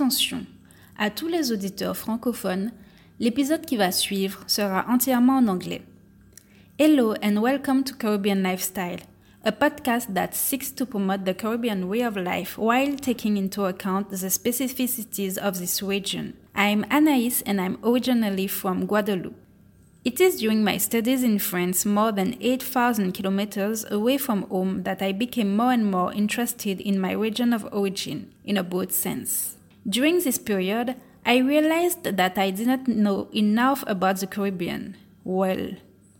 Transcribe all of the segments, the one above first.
Attention, à tous les auditeurs francophones, l'épisode qui va suivre sera entièrement en anglais. Hello and welcome to Caribbean Lifestyle, a podcast that seeks to promote the Caribbean way of life while taking into account the specificities of this region. I'm Anaïs and I'm originally from Guadeloupe. It is during my studies in France, more than 8,000 kilometers away from home, that I became more and more interested in my region of origin, in a broad sense. During this period, I realized that I did not know enough about the Caribbean. Well,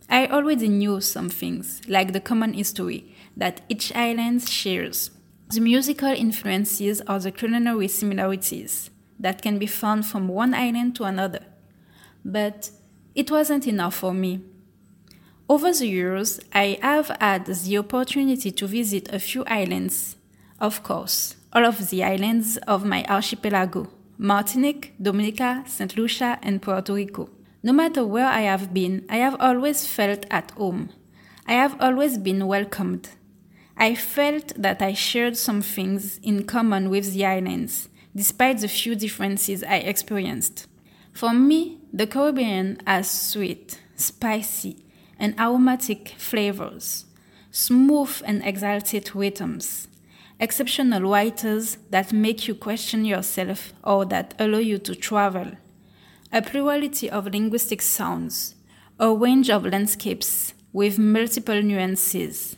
I already knew some things, like the common history that each island shares, the musical influences or the culinary similarities that can be found from one island to another. But it wasn't enough for me. Over the years, I have had the opportunity to visit a few islands. Of course, all of the islands of my archipelago Martinique, Dominica, St. Lucia, and Puerto Rico. No matter where I have been, I have always felt at home. I have always been welcomed. I felt that I shared some things in common with the islands, despite the few differences I experienced. For me, the Caribbean has sweet, spicy, and aromatic flavors, smooth and exalted rhythms, exceptional writers that make you question yourself or that allow you to travel, a plurality of linguistic sounds, a range of landscapes with multiple nuances,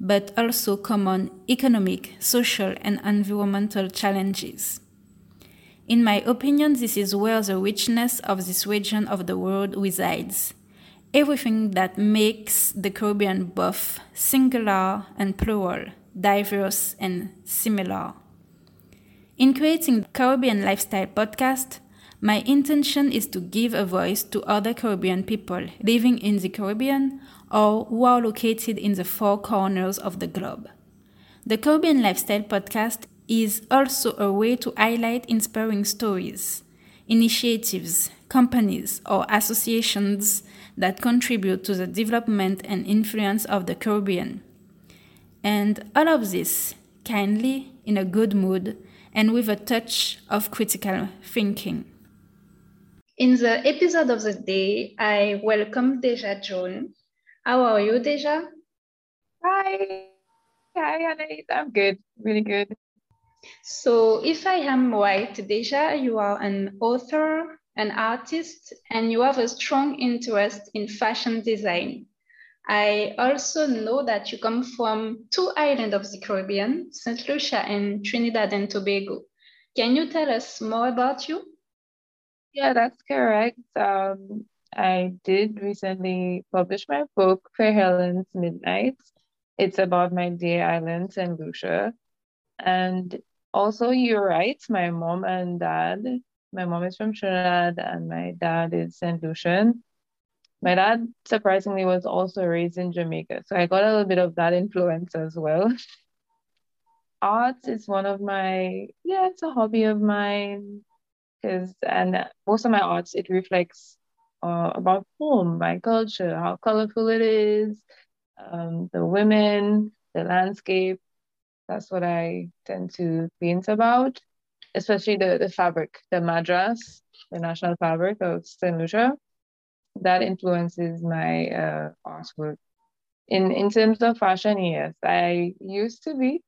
but also common economic, social, and environmental challenges. In my opinion, this is where the richness of this region of the world resides. Everything that makes the Caribbean both singular and plural, diverse and similar. In creating the Caribbean Lifestyle podcast, my intention is to give a voice to other Caribbean people living in the Caribbean or who are located in the four corners of the globe. The Caribbean Lifestyle podcast is also a way to highlight inspiring stories, initiatives, companies, or associations that contribute to the development and influence of the Caribbean. And all of this kindly, in a good mood, and with a touch of critical thinking. In the episode of the day, I welcome Deja John. How are you, Deja? Hi. Hi, Anais. I'm good. Really good. So, if I am right, Deja, you are an author, an artist, and you have a strong interest in fashion design. I also know that you come from two islands of the Caribbean, St. Lucia and Trinidad and Tobago. Can you tell us more about you? Yeah, that's correct. Um, I did recently publish my book, Fair Helen's Midnight. It's about my dear island, St. Lucia. And also, you're right. My mom and dad, my mom is from Trinidad and my dad is St. Lucian. My dad, surprisingly, was also raised in Jamaica. So I got a little bit of that influence as well. Art is one of my, yeah, it's a hobby of mine. Because, and most of my arts, it reflects uh, about home, my culture, how colorful it is, um, the women, the landscape, that's what I tend to paint about, especially the, the fabric, the madras, the national fabric of St. Lucia. That influences my uh, artwork. In, in terms of fashion, yes, I used to be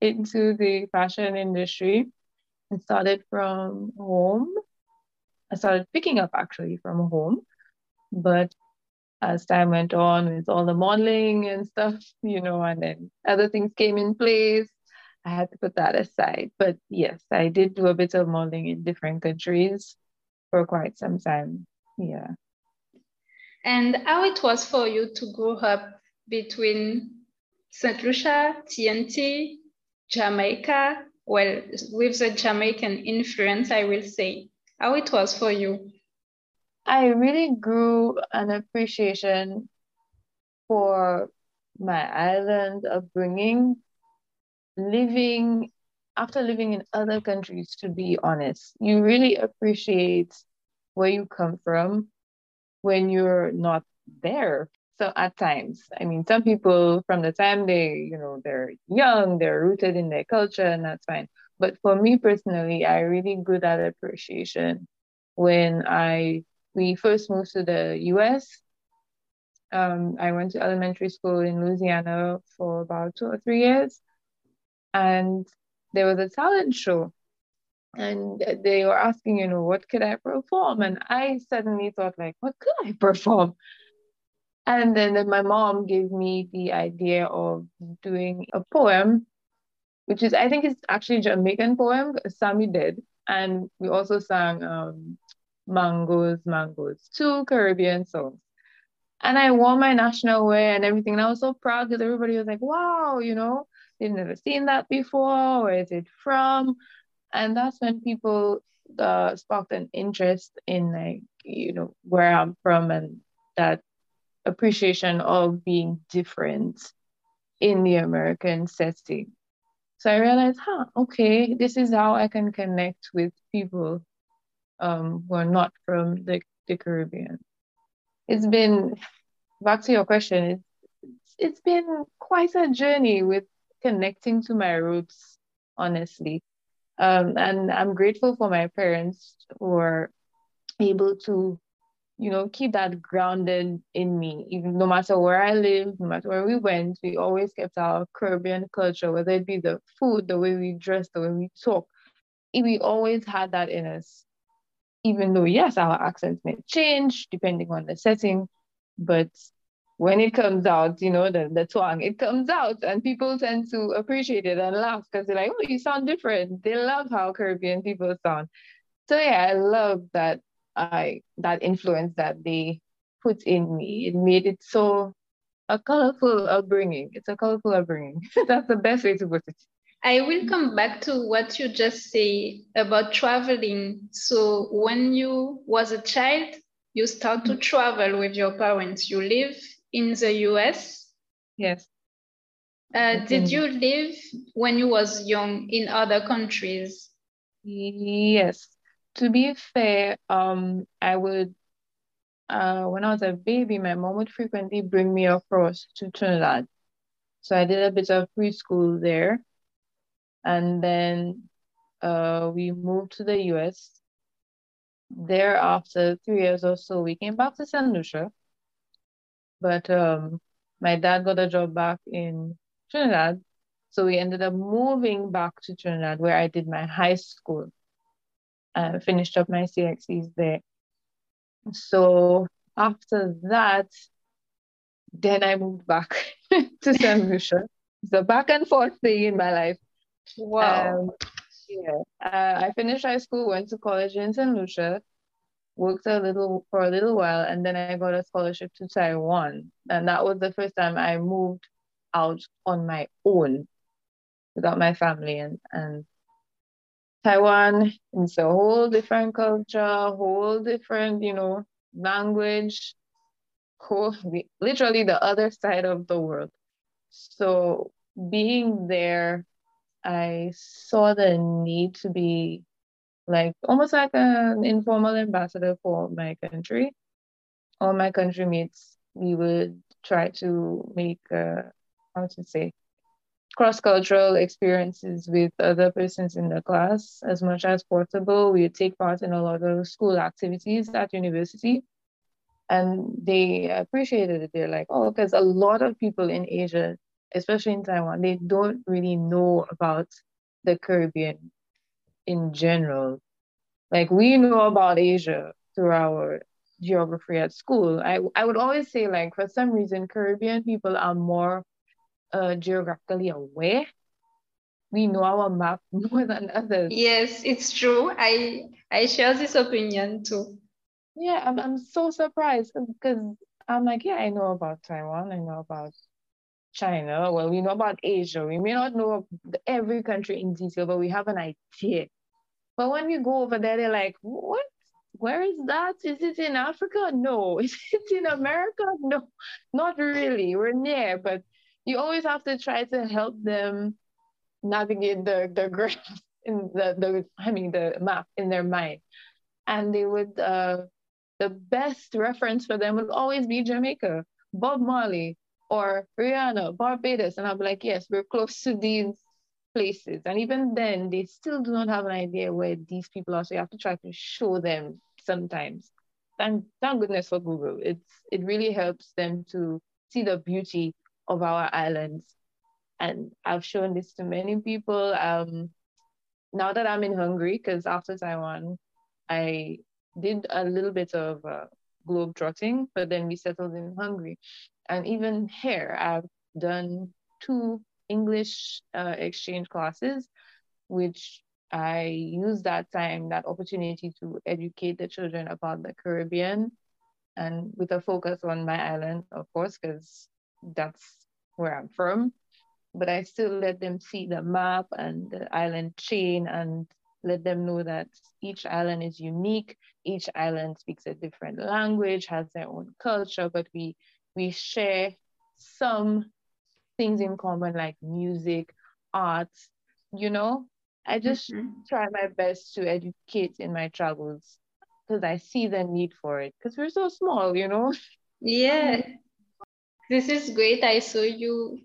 into the fashion industry and started from home. I started picking up actually from home, but as time went on with all the modeling and stuff, you know, and then other things came in place. I had to put that aside. But yes, I did do a bit of modeling in different countries for quite some time. Yeah. And how it was for you to grow up between St. Lucia, TNT, Jamaica, well, with the Jamaican influence, I will say. How it was for you? I really grew an appreciation for my island upbringing, living after living in other countries, to be honest. You really appreciate where you come from when you're not there. So at times, I mean, some people from the time they, you know, they're young, they're rooted in their culture, and that's fine. But for me personally, I really good at appreciation. When I we first moved to the US, um, I went to elementary school in Louisiana for about two or three years, and there was a talent show, and they were asking, you know, what could I perform? And I suddenly thought, like, what could I perform? And then, then my mom gave me the idea of doing a poem, which is, I think it's actually a Jamaican poem, Sami did. And we also sang um, Mangoes, Mangoes, two Caribbean songs. And I wore my national wear and everything. And I was so proud because everybody was like, wow, you know, they've never seen that before. Where is it from? And that's when people uh, sparked an interest in, like, you know, where I'm from and that appreciation of being different in the American setting. So I realized, huh, okay, this is how I can connect with people um, who are not from the, the Caribbean. It's been, back to your question, it's, it's been quite a journey with connecting to my roots, honestly. Um, and I'm grateful for my parents who are able to you know, keep that grounded in me. Even no matter where I lived, no matter where we went, we always kept our Caribbean culture, whether it be the food, the way we dress, the way we talk. We always had that in us. Even though, yes, our accents may change depending on the setting, but when it comes out, you know, the, the twang, it comes out and people tend to appreciate it and laugh because they're like, oh, you sound different. They love how Caribbean people sound. So yeah, I love that I that influence that they put in me. It made it so a colorful upbringing. It's a colorful upbringing. That's the best way to put it. I will come back to what you just say about traveling. So when you was a child, you start to mm-hmm. travel with your parents. You live in the US. Yes. Uh, did you live when you was young in other countries? Yes, to be fair, um, I would, uh, when I was a baby, my mom would frequently bring me across to Trinidad. So I did a bit of preschool there. And then uh, we moved to the US. There, after three years or so, we came back to St. Lucia. But um, my dad got a job back in Trinidad. So we ended up moving back to Trinidad where I did my high school uh, finished up my CXCs there. So after that, then I moved back to St. Lucia. So back and forth thing in my life. Wow. Um, yeah. Uh, I finished high school, went to college in St. Lucia, worked a little for a little while, and then I got a scholarship to Taiwan. And that was the first time I moved out on my own without my family and, and Taiwan is a whole different culture, whole different, you know, language, literally the other side of the world. So being there, I saw the need to be like almost like an informal ambassador for my country. All my country mates, we would try to make, uh, how to say, cross-cultural experiences with other persons in the class as much as possible. We would take part in a lot of school activities at university. And they appreciated it. They're like, oh, because a lot of people in Asia, especially in Taiwan, they don't really know about the Caribbean in general. Like we know about Asia through our geography at school. I, I would always say like for some reason Caribbean people are more uh, geographically aware. We know our map more than others. Yes, it's true. I I share this opinion too. Yeah, I'm I'm so surprised because I'm like, yeah, I know about Taiwan, I know about China. Well, we know about Asia. We may not know every country in detail, but we have an idea. But when we go over there, they're like, what? Where is that? Is it in Africa? No. Is it in America? No, not really. We're near, but you always have to try to help them navigate the the graph in the the I mean the map in their mind, and they would uh the best reference for them would always be Jamaica, Bob Marley, or Rihanna, Barbados, and I'll be like, yes, we're close to these places. And even then, they still do not have an idea where these people are. So you have to try to show them sometimes. Thank, thank goodness for Google. It's it really helps them to see the beauty of our islands. And I've shown this to many people. Um, now that I'm in Hungary, because after Taiwan, I did a little bit of uh, globe trotting, but then we settled in Hungary. And even here, I've done two English uh, exchange classes, which I use that time, that opportunity to educate the children about the Caribbean and with a focus on my island, of course, because that's where I'm from. But I still let them see the map and the island chain and let them know that each island is unique. Each island speaks a different language, has their own culture, but we we share some things in common like music, art, you know. I just mm-hmm. try my best to educate in my travels because I see the need for it because we're so small, you know. Yeah. This is great. I saw you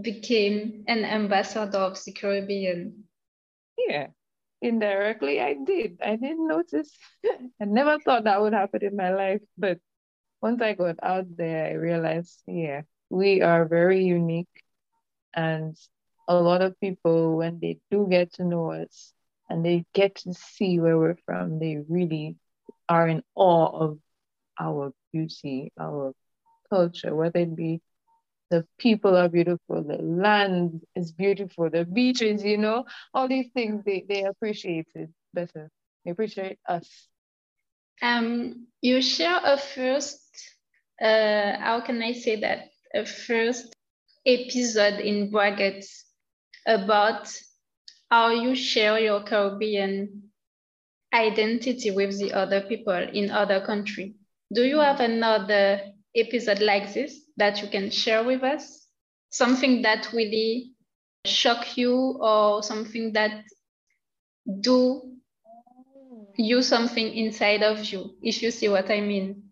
became an ambassador of the Caribbean. Yeah, indirectly I did. I didn't notice. I never thought that would happen in my life, but once I got out there, I realized, yeah, we are very unique. And a lot of people, when they do get to know us and they get to see where we're from, they really are in awe of our beauty, our culture, whether it be the people are beautiful, the land is beautiful, the beaches, you know, all these things they, they appreciate it better. They appreciate us. Um, you share a first, uh, how can I say that? A first episode in brackets about how you share your Caribbean identity with the other people in other country. Do you have another episode like this that you can share with us? Something that really shock you or something that do you something inside of you, if you see what I mean.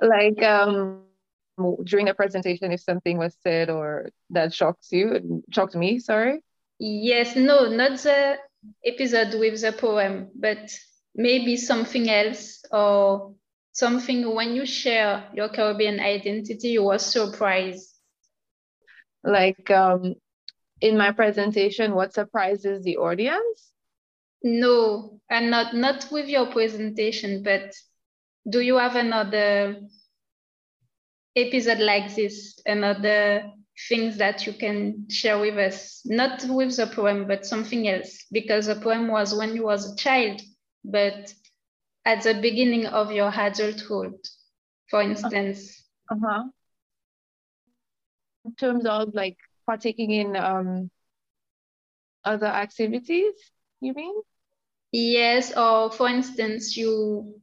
Like um during a presentation if something was said or that shocks you shocked me, sorry. Yes, no, not the episode with the poem, but maybe something else or something when you share your Caribbean identity, you were surprised? Like um, in my presentation, what surprises the audience? No, and not not with your presentation, but do you have another episode like this, another things that you can share with us? Not with the poem, but something else, because the poem was when you was a child, but at the beginning of your adulthood, for instance? Uh-huh. In terms of like partaking in um, other activities, you mean? Yes, or for instance, you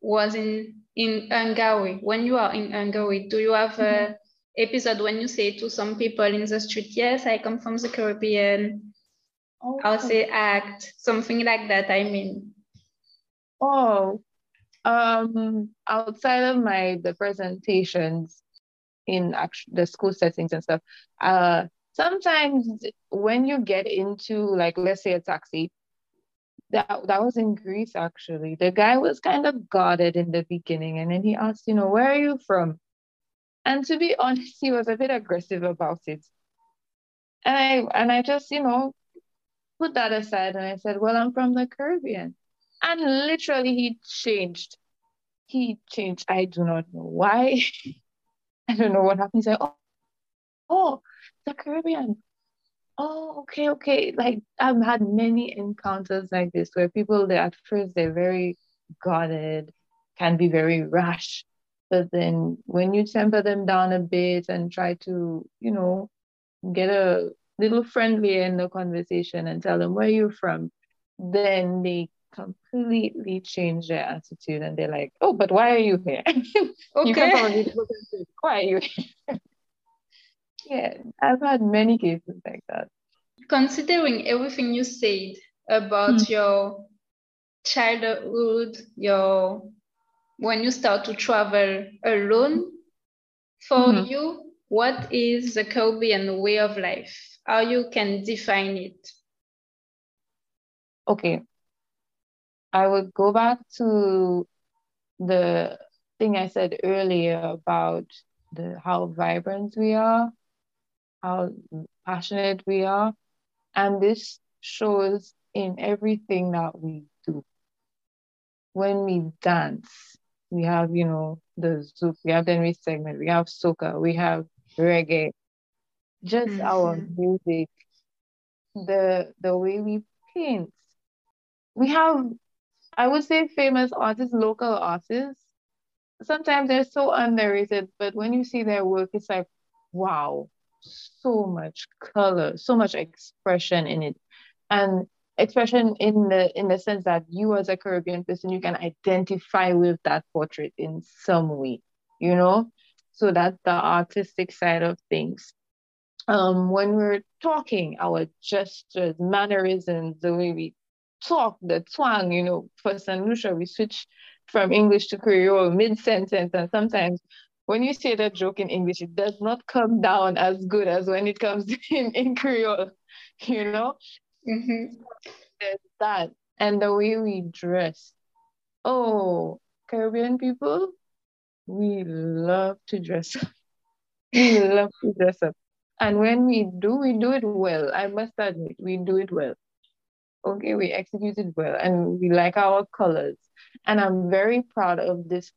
was in in Hungary. When you are in Hungary, do you have mm-hmm. a episode when you say to some people in the street, "Yes, I come from the Caribbean"? Okay. I'll say act something like that. I mean. Oh, um, outside of my the presentations in actual the school settings and stuff, uh, sometimes when you get into like let's say a taxi, that that was in Greece actually. The guy was kind of guarded in the beginning, and then he asked, you know, where are you from? And to be honest, he was a bit aggressive about it. And I and I just, you know, put that aside and I said, well, I'm from the Caribbean. And literally, he changed. He changed. I do not know why. I don't know what happened. He's like, oh, oh, the Caribbean. Oh, okay, okay. Like I've had many encounters like this where people they at first they're very guarded, can be very rash. But then when you temper them down a bit and try to, you know, get a little friendlier in the conversation and tell them where you're from, then they completely change their attitude and they're like, oh, but why are you here? Okay. you can probably look and say, why are you here? yeah, I've had many cases like that. Considering everything you said about mm-hmm. your childhood, your when you start to travel alone, for mm-hmm. you, what is the Caribbean way of life? how you can define it. Okay. I would go back to the thing I said earlier about the how vibrant we are, how passionate we are. And this shows in everything that we do. When we dance, we have, you know, the zouk, we have the Enri segment, we have soca, we have reggae, just mm-hmm. our music, the the way we paint. We have, I would say, famous artists, local artists. Sometimes they're so underrated, but when you see their work, it's like, wow, so much color, so much expression in it. And expression in the in the sense that you as a Caribbean person, you can identify with that portrait in some way, you know? So that's the artistic side of things. Um, when we're talking, our gestures, mannerisms, the way we talk, the twang, you know, for St. Lucia, we switch from English to Creole mid-sentence, and sometimes when you say that joke in English, it does not come down as good as when it comes in, in Creole, you know? Mm-hmm. There's that. And the way we dress. Oh, Caribbean people, we love to dress up. we love to dress up. And when we do, we do it well. I must admit, we do it well. Okay, we execute it well and we like our colors. And I'm very proud of this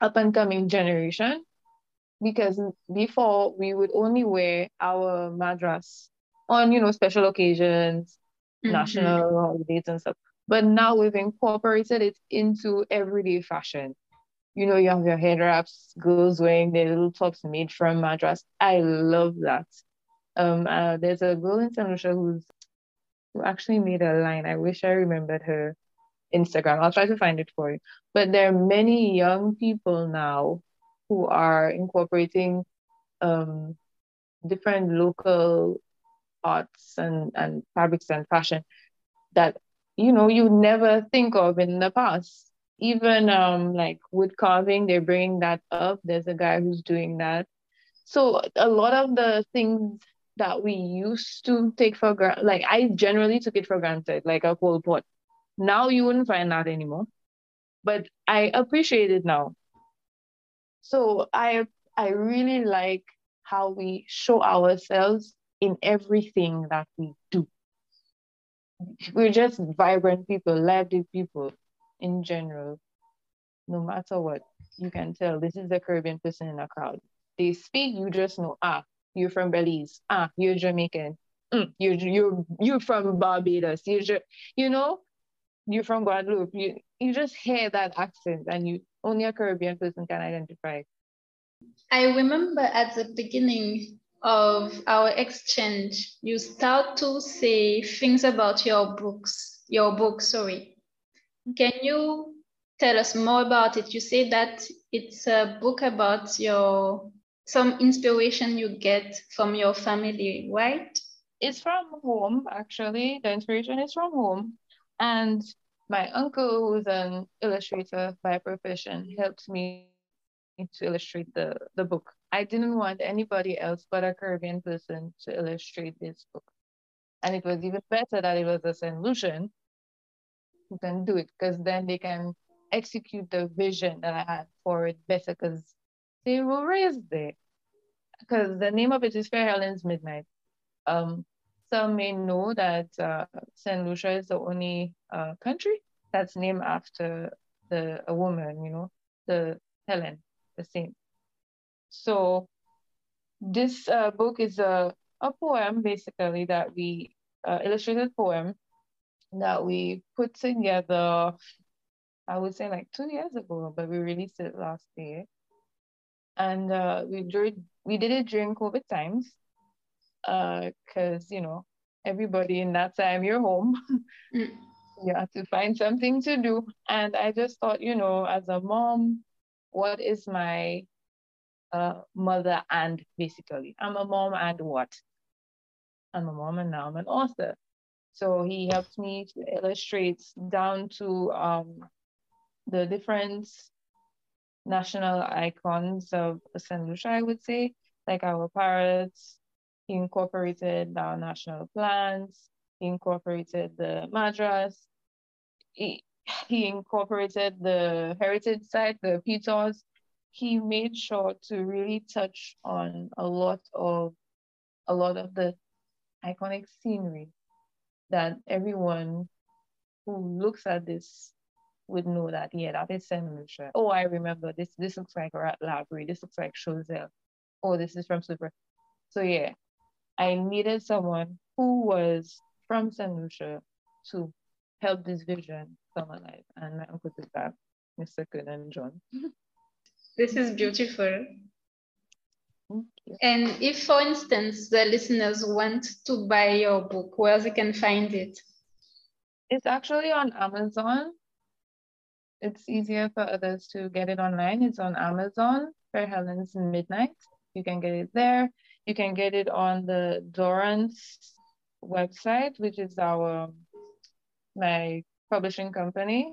up and coming generation because before we would only wear our madras on, you know, special occasions, mm-hmm. national holidays and stuff. But now we've incorporated it into everyday fashion. You know, you have your head wraps, girls wearing their little tops made from madras. I love that. Um, uh, there's a girl in St. Lucia who's who actually made a line. I wish I remembered her Instagram. I'll try to find it for you. But there are many young people now who are incorporating um, different local arts and, and fabrics and fashion that you know you never think of in the past. Even um like wood carving they're bringing that up. There's a guy who's doing that. So a lot of the things that we used to take for granted like i generally took it for granted like a cold pot. Now you wouldn't find that anymore. But i appreciate it now so i i really like how we show ourselves in everything that we do. We're just vibrant people, lively people in general. No matter what, you can tell this is the Caribbean person in a crowd. They speak, you just know, ah, you're from Belize, ah, you're Jamaican, mm, you're you're you're from Barbados, you're you know, you're from Guadeloupe. You you just hear that accent, and you only a Caribbean person can identify. I remember at the beginning of our exchange, you start to say things about your books, your book, sorry. Can you tell us more about it? You say that it's a book about your some inspiration you get from your family, right? It's from home, actually. The inspiration is from home. And my uncle, who's an illustrator by profession, helped me to illustrate the, the book. I didn't want anybody else but a Caribbean person to illustrate this book. And it was even better that it was a St. Lucian who can do it because then they can execute the vision that I had for it better because they were raised there. Because the name of it is Fair Helen's Midnight. Um, some may know that uh, St. Lucia is the only uh, country that's named after the a woman, you know, the Helen, the saint. So this uh, book is a, a poem basically that we uh, illustrated poem that we put together I would say like two years ago, but we released it last year. And uh, we did we did it during COVID times, because uh, you know everybody in that time you're home, mm. you have to find something to do. And I just thought, you know, as a mom, what is my a mother and basically. I'm a mom and what? I'm a mom and now I'm an author. So he helped me to illustrate down to um, the different national icons of St. Lucia, I would say, like our parrots, He incorporated our national plans. He incorporated the madras. He, he incorporated the heritage site, the Pitons. He made sure to really touch on a lot of a lot of the iconic scenery that everyone who looks at this would know that yeah, that is Saint Lucia. Oh, I remember this. This looks like a Laborie. This looks like Choiseul. Oh, this is from Soufrière. So yeah, I needed someone who was from Saint Lucia to help this vision come alive. And my uncle did that, Mr. and John. This is beautiful. And if, for instance, the listeners want to buy your book, where they can find it? It's actually on Amazon. It's easier for others to get it online. It's on Amazon, Fair Helen's Midnight. You can get it there. You can get it on the Dorrance website, which is our my publishing company,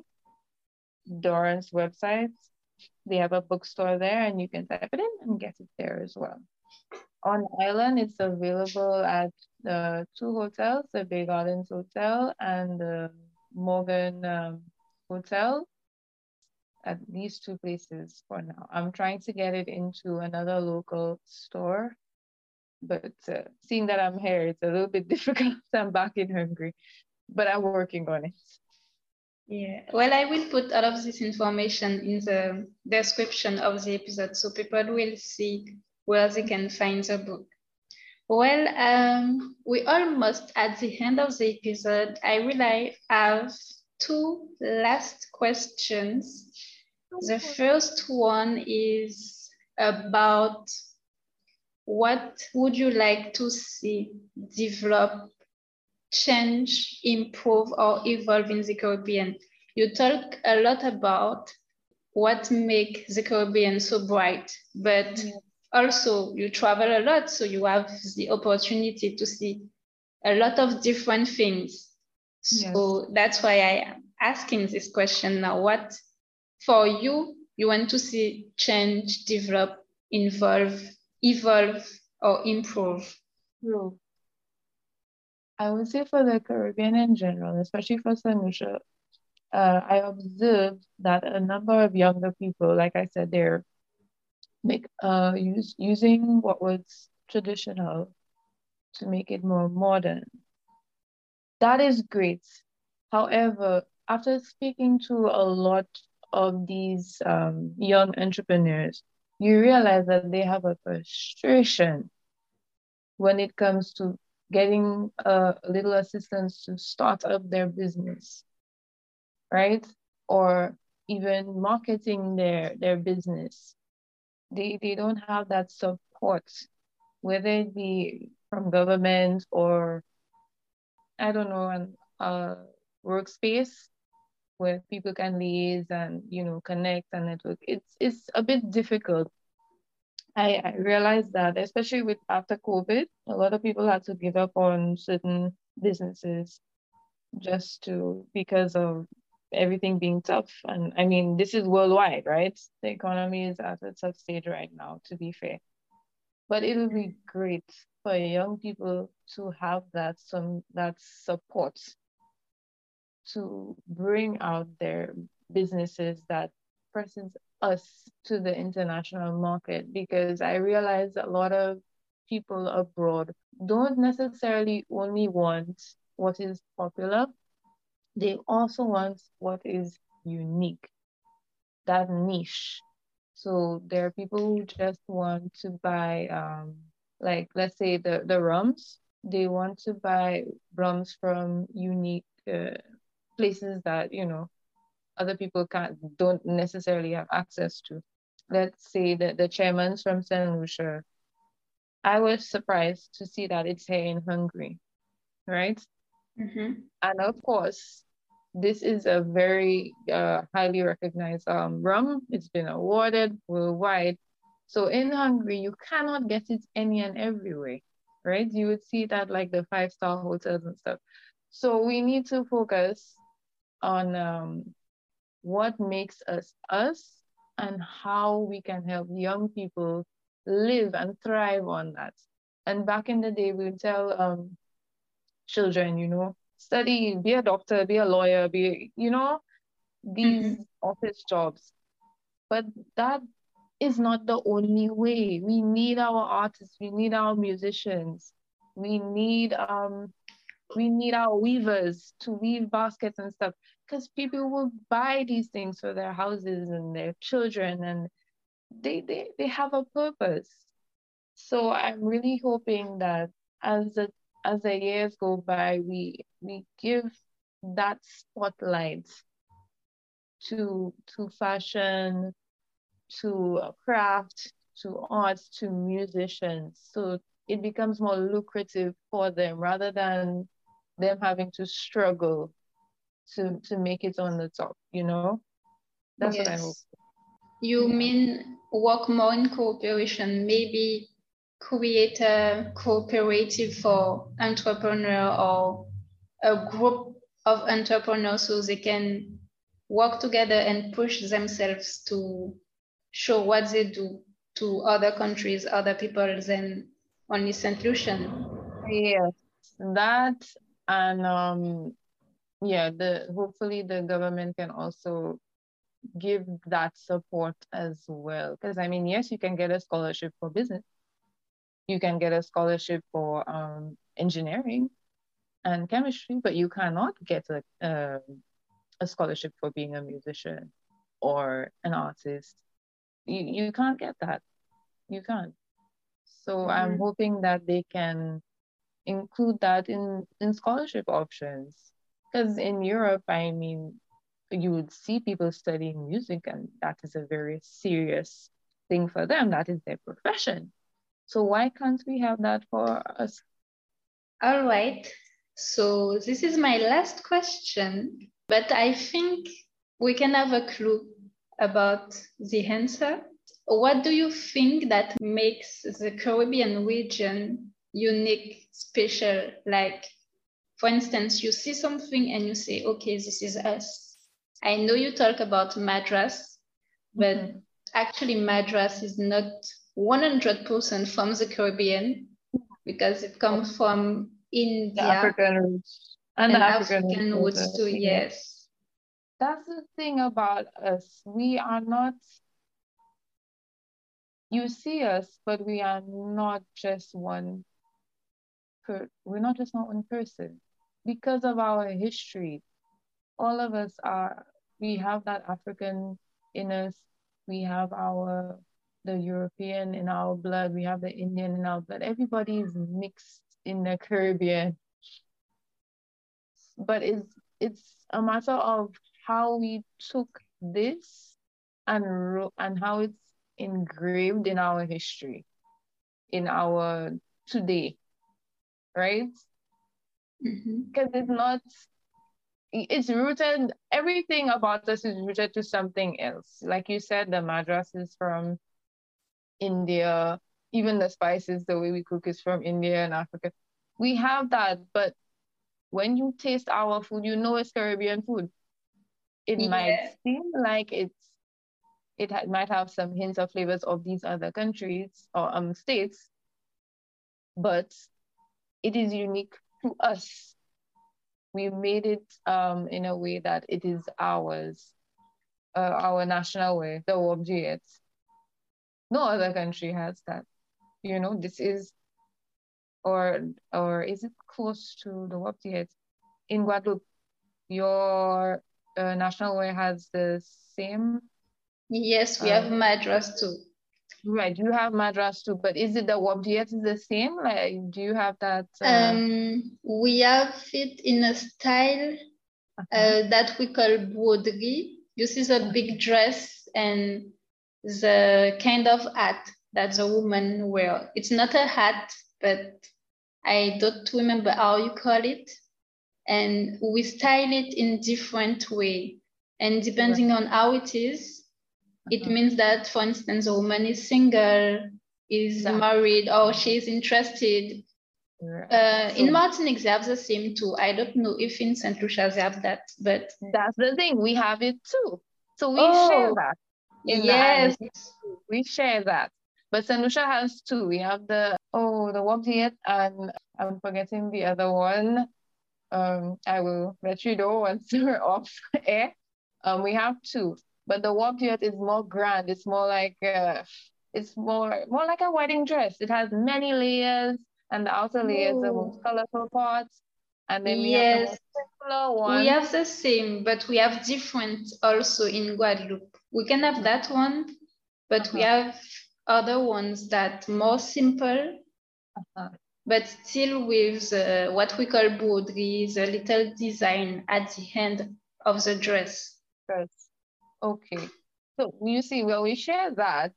Dorrance website. They have a bookstore there and you can type it in and get it there as well. On island, it's available at the two hotels, the Bay Gardens Hotel and the Morgan um, Hotel at these two places for now. I'm trying to get it into another local store, but uh, seeing that I'm here, it's a little bit difficult. I'm back in Hungary, but I'm working on it. Yeah, well, I will put all of this information in the description of the episode so people will see where they can find the book. Well, um, we almost at the end of the episode. I will have two last questions. The first one is about what would you like to see develop change, improve, or evolve in the Caribbean. You talk a lot about what makes the Caribbean so bright, but yeah. also you travel a lot, so you have the opportunity to see a lot of different things. So yes. that's why I am asking this question now. What for you you want to see change, develop, involve, evolve, or improve? True. I would say for the Caribbean in general, especially for. Lucia, uh, I observed that a number of younger people, like I said, they're make uh use using what was traditional to make it more modern. That is great. However, after speaking to a lot of these um, young entrepreneurs, you realize that they have a frustration when it comes to getting a little assistance to start up their business, right? Or even marketing their their business. They they don't have that support, whether it be from government or I don't know, an uh workspace where people can liaise and you know connect and network. It's it's a bit difficult I, I realized that, especially with after COVID, a lot of people had to give up on certain businesses just to because of everything being tough. And I mean, this is worldwide, right? The economy is at a tough stage right now, to be fair. But it will be great for young people to have that some that support to bring out their businesses that presents us to the international market because I realize a lot of people abroad don't necessarily only want what is popular, they also want what is unique, that niche. So there are people who just want to buy, um, like let's say the the rums. They want to buy rums from unique uh, places that you know other people can't don't necessarily have access to. Let's say that the chairman's from St. Lucia. I was surprised to see that it's here in Hungary, right? Mm-hmm. And of course, this is a very uh, highly recognized um, rum. It's been awarded worldwide. So in Hungary, you cannot get it any and everywhere, right? You would see that like the five star hotels and stuff. So we need to focus on um, what makes us us and how we can help young people live and thrive on that. And back in the day, we would tell um, children, you know, study, be a doctor, be a lawyer, be, you know, these mm-hmm. office jobs. But that is not the only way. We need our artists, we need our musicians, we need um we need our weavers to weave baskets and stuff because people will buy these things for their houses and their children and they, they they have a purpose. So i'm really hoping that as the as the years go by we we give that spotlight to to fashion to craft to art to musicians. So it becomes more lucrative for them rather than them having to struggle to to make it on the top you know that's yes. what i hope you mean work more in cooperation maybe create a cooperative for entrepreneur or a group of entrepreneurs so they can work together and push themselves to show what they do to other countries, other people than only St. Lucian. Yes, that and um, yeah, the hopefully the government can also give that support as well. Because I mean, yes, you can get a scholarship for business, you can get a scholarship for um, engineering and chemistry, but you cannot get a, uh, a scholarship for being a musician or an artist. You, you can't get that. You can't. So mm-hmm. I'm hoping that they can include that in, in scholarship options. Because in Europe, I mean, you would see people studying music, and that is a very serious thing for them. That is their profession. So why can't we have that for us? All right. So this is my last question, but I think we can have a clue about the answer. What do you think that makes the Caribbean region unique, special? Like, for instance, you see something and you say, okay, this is us. I know you talk about Madras, but mm-hmm. actually, Madras is not 100% from the Caribbean because it comes from India. The African roots. And, and African, African roots too, yes. That's the thing about us. We are not, you see us, but we are not just one, per, we're not just not one person. Because of our history, all of us are, we have that African in us, we have our the European in our blood, we have the Indian in our blood. Everybody is mixed in the Caribbean. But it's it's a matter of how we took this and and how it's engraved in our history, in our today, right? Because mm-hmm. it's not it's rooted everything about us is rooted to something else like you said the madras is from India, even the spices, the way we cook is from India and Africa. We have that, but when you taste our food, you know it's Caribbean food. It yeah. might seem like it's it ha- might have some hints of flavors of these other countries or um states, but it is unique to us. We made it um in a way that it is ours, uh, our national way, the Wob Dwiyet. No other country has that. You know, this is, or or is it close to the yet? In Guadeloupe, your uh, national way has the same. Yes, we have um, Madras too. Right, you have Madras too, but is it the Wob Dwiyet is the same? Like, do you have that? Uh... Um, we have it in a style uh-huh. uh, that we call broderie. This is a big dress and the kind of hat that the woman wear. It's not a hat, but I don't remember how you call it. And we style it in different way. And depending right. on how it is, it uh-huh. means that, for instance, a woman is single, is yeah. married, or she is interested. Uh, in Martinique, they have the same too. I don't know if in St. Lucia they have that, but that's the thing. We have it too. So we oh, share that yes. We share that. But St. Lucia has two. We have the Oh, the Wob Dwiyet, and I'm forgetting the other one. Um, I will let you know once we're off air. Um, we have two, but the Wob Dwiyet is more grand. It's more like uh, it's more more like a wedding dress. It has many layers, and the outer layer is the most colorful part. And then we yes. have. We have the same, but we have different also in Guadeloupe. We can have that one, but uh-huh. we have other ones that more simple, uh-huh. but still with uh, what we call broderie, the little design at the end of the dress. Yes. Okay. So you see, well, we share that,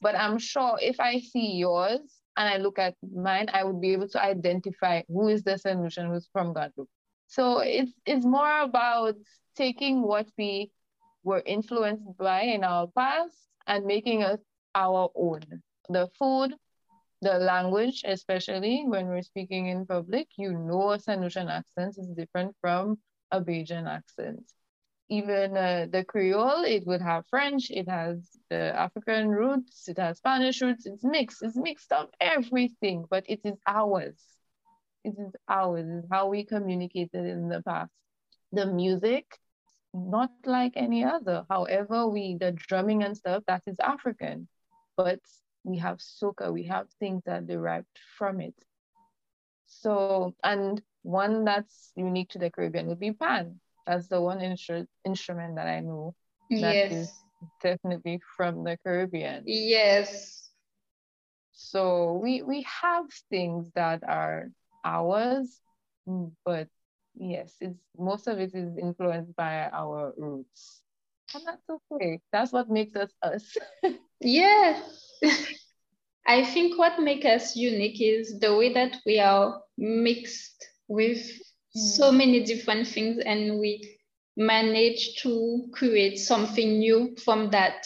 but I'm sure if I see yours and I look at mine, I would be able to identify who is the solution who's from Guadeloupe. So it's it's more about taking what we were influenced by in our past and making us our own. The food, the language, especially when we're speaking in public, you know a Saint accent is different from a Bajan accent even uh, the Creole, it would have French, it has the African roots, it has Spanish roots, it's mixed, it's mixed up everything, but it is ours. It is ours, it's how we communicated in the past. The music, not like any other. However, we, the drumming and stuff, that is African, but we have soca, we have things that derived from it. So, and one that's unique to the Caribbean would be pan that's the one instru- instrument that I know that yes. is definitely from the Caribbean. Yes. So we we have things that are ours, but yes, it's most of it is influenced by our roots. And that's okay. That's what makes us us. yeah. I think what makes us unique is the way that we are mixed with so mm. many different things and we manage to create something new from that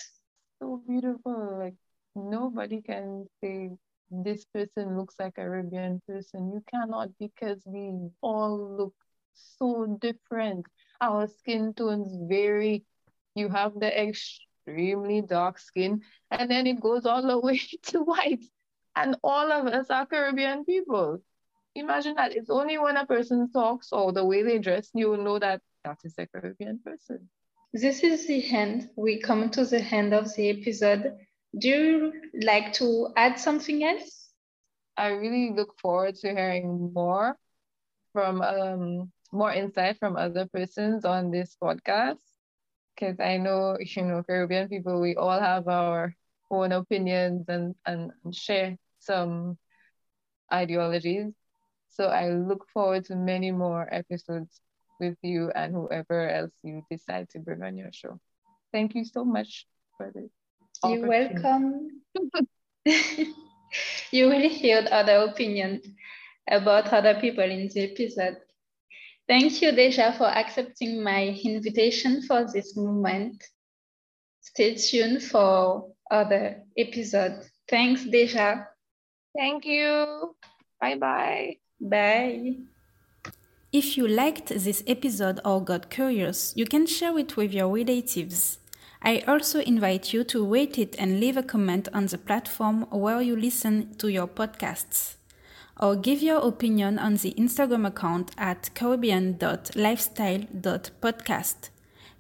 so beautiful like nobody can say this person looks like a Caribbean person. You cannot because we all look so different. Our skin tones vary. You have the extremely dark skin, and then it goes all the way to white. And all of us are Caribbean people imagine that it's only when a person talks or the way they dress, you will know that that is a Caribbean person. This is the end. We come to the end of the episode. Do you like to add something else? I really look forward to hearing more from um, more insight from other persons on this podcast because I know you know Caribbean people we all have our own opinions and and share some ideologies so I look forward to many more episodes with you and whoever else you decide to bring on your show. Thank you so much for this. You're welcome. you will hear other opinions about other people in the episode. Thank you, Deja, for accepting my invitation for this moment. Stay tuned for other episodes. Thanks, Deja. Thank you. Bye bye. Bye. If you liked this episode or got curious, you can share it with your relatives. I also invite you to rate it and leave a comment on the platform where you listen to your podcasts. Or give your opinion on the Instagram account at caribbean.lifestyle.podcast.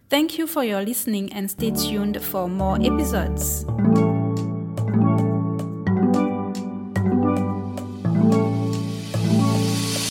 Thank you for your listening and stay tuned for more episodes.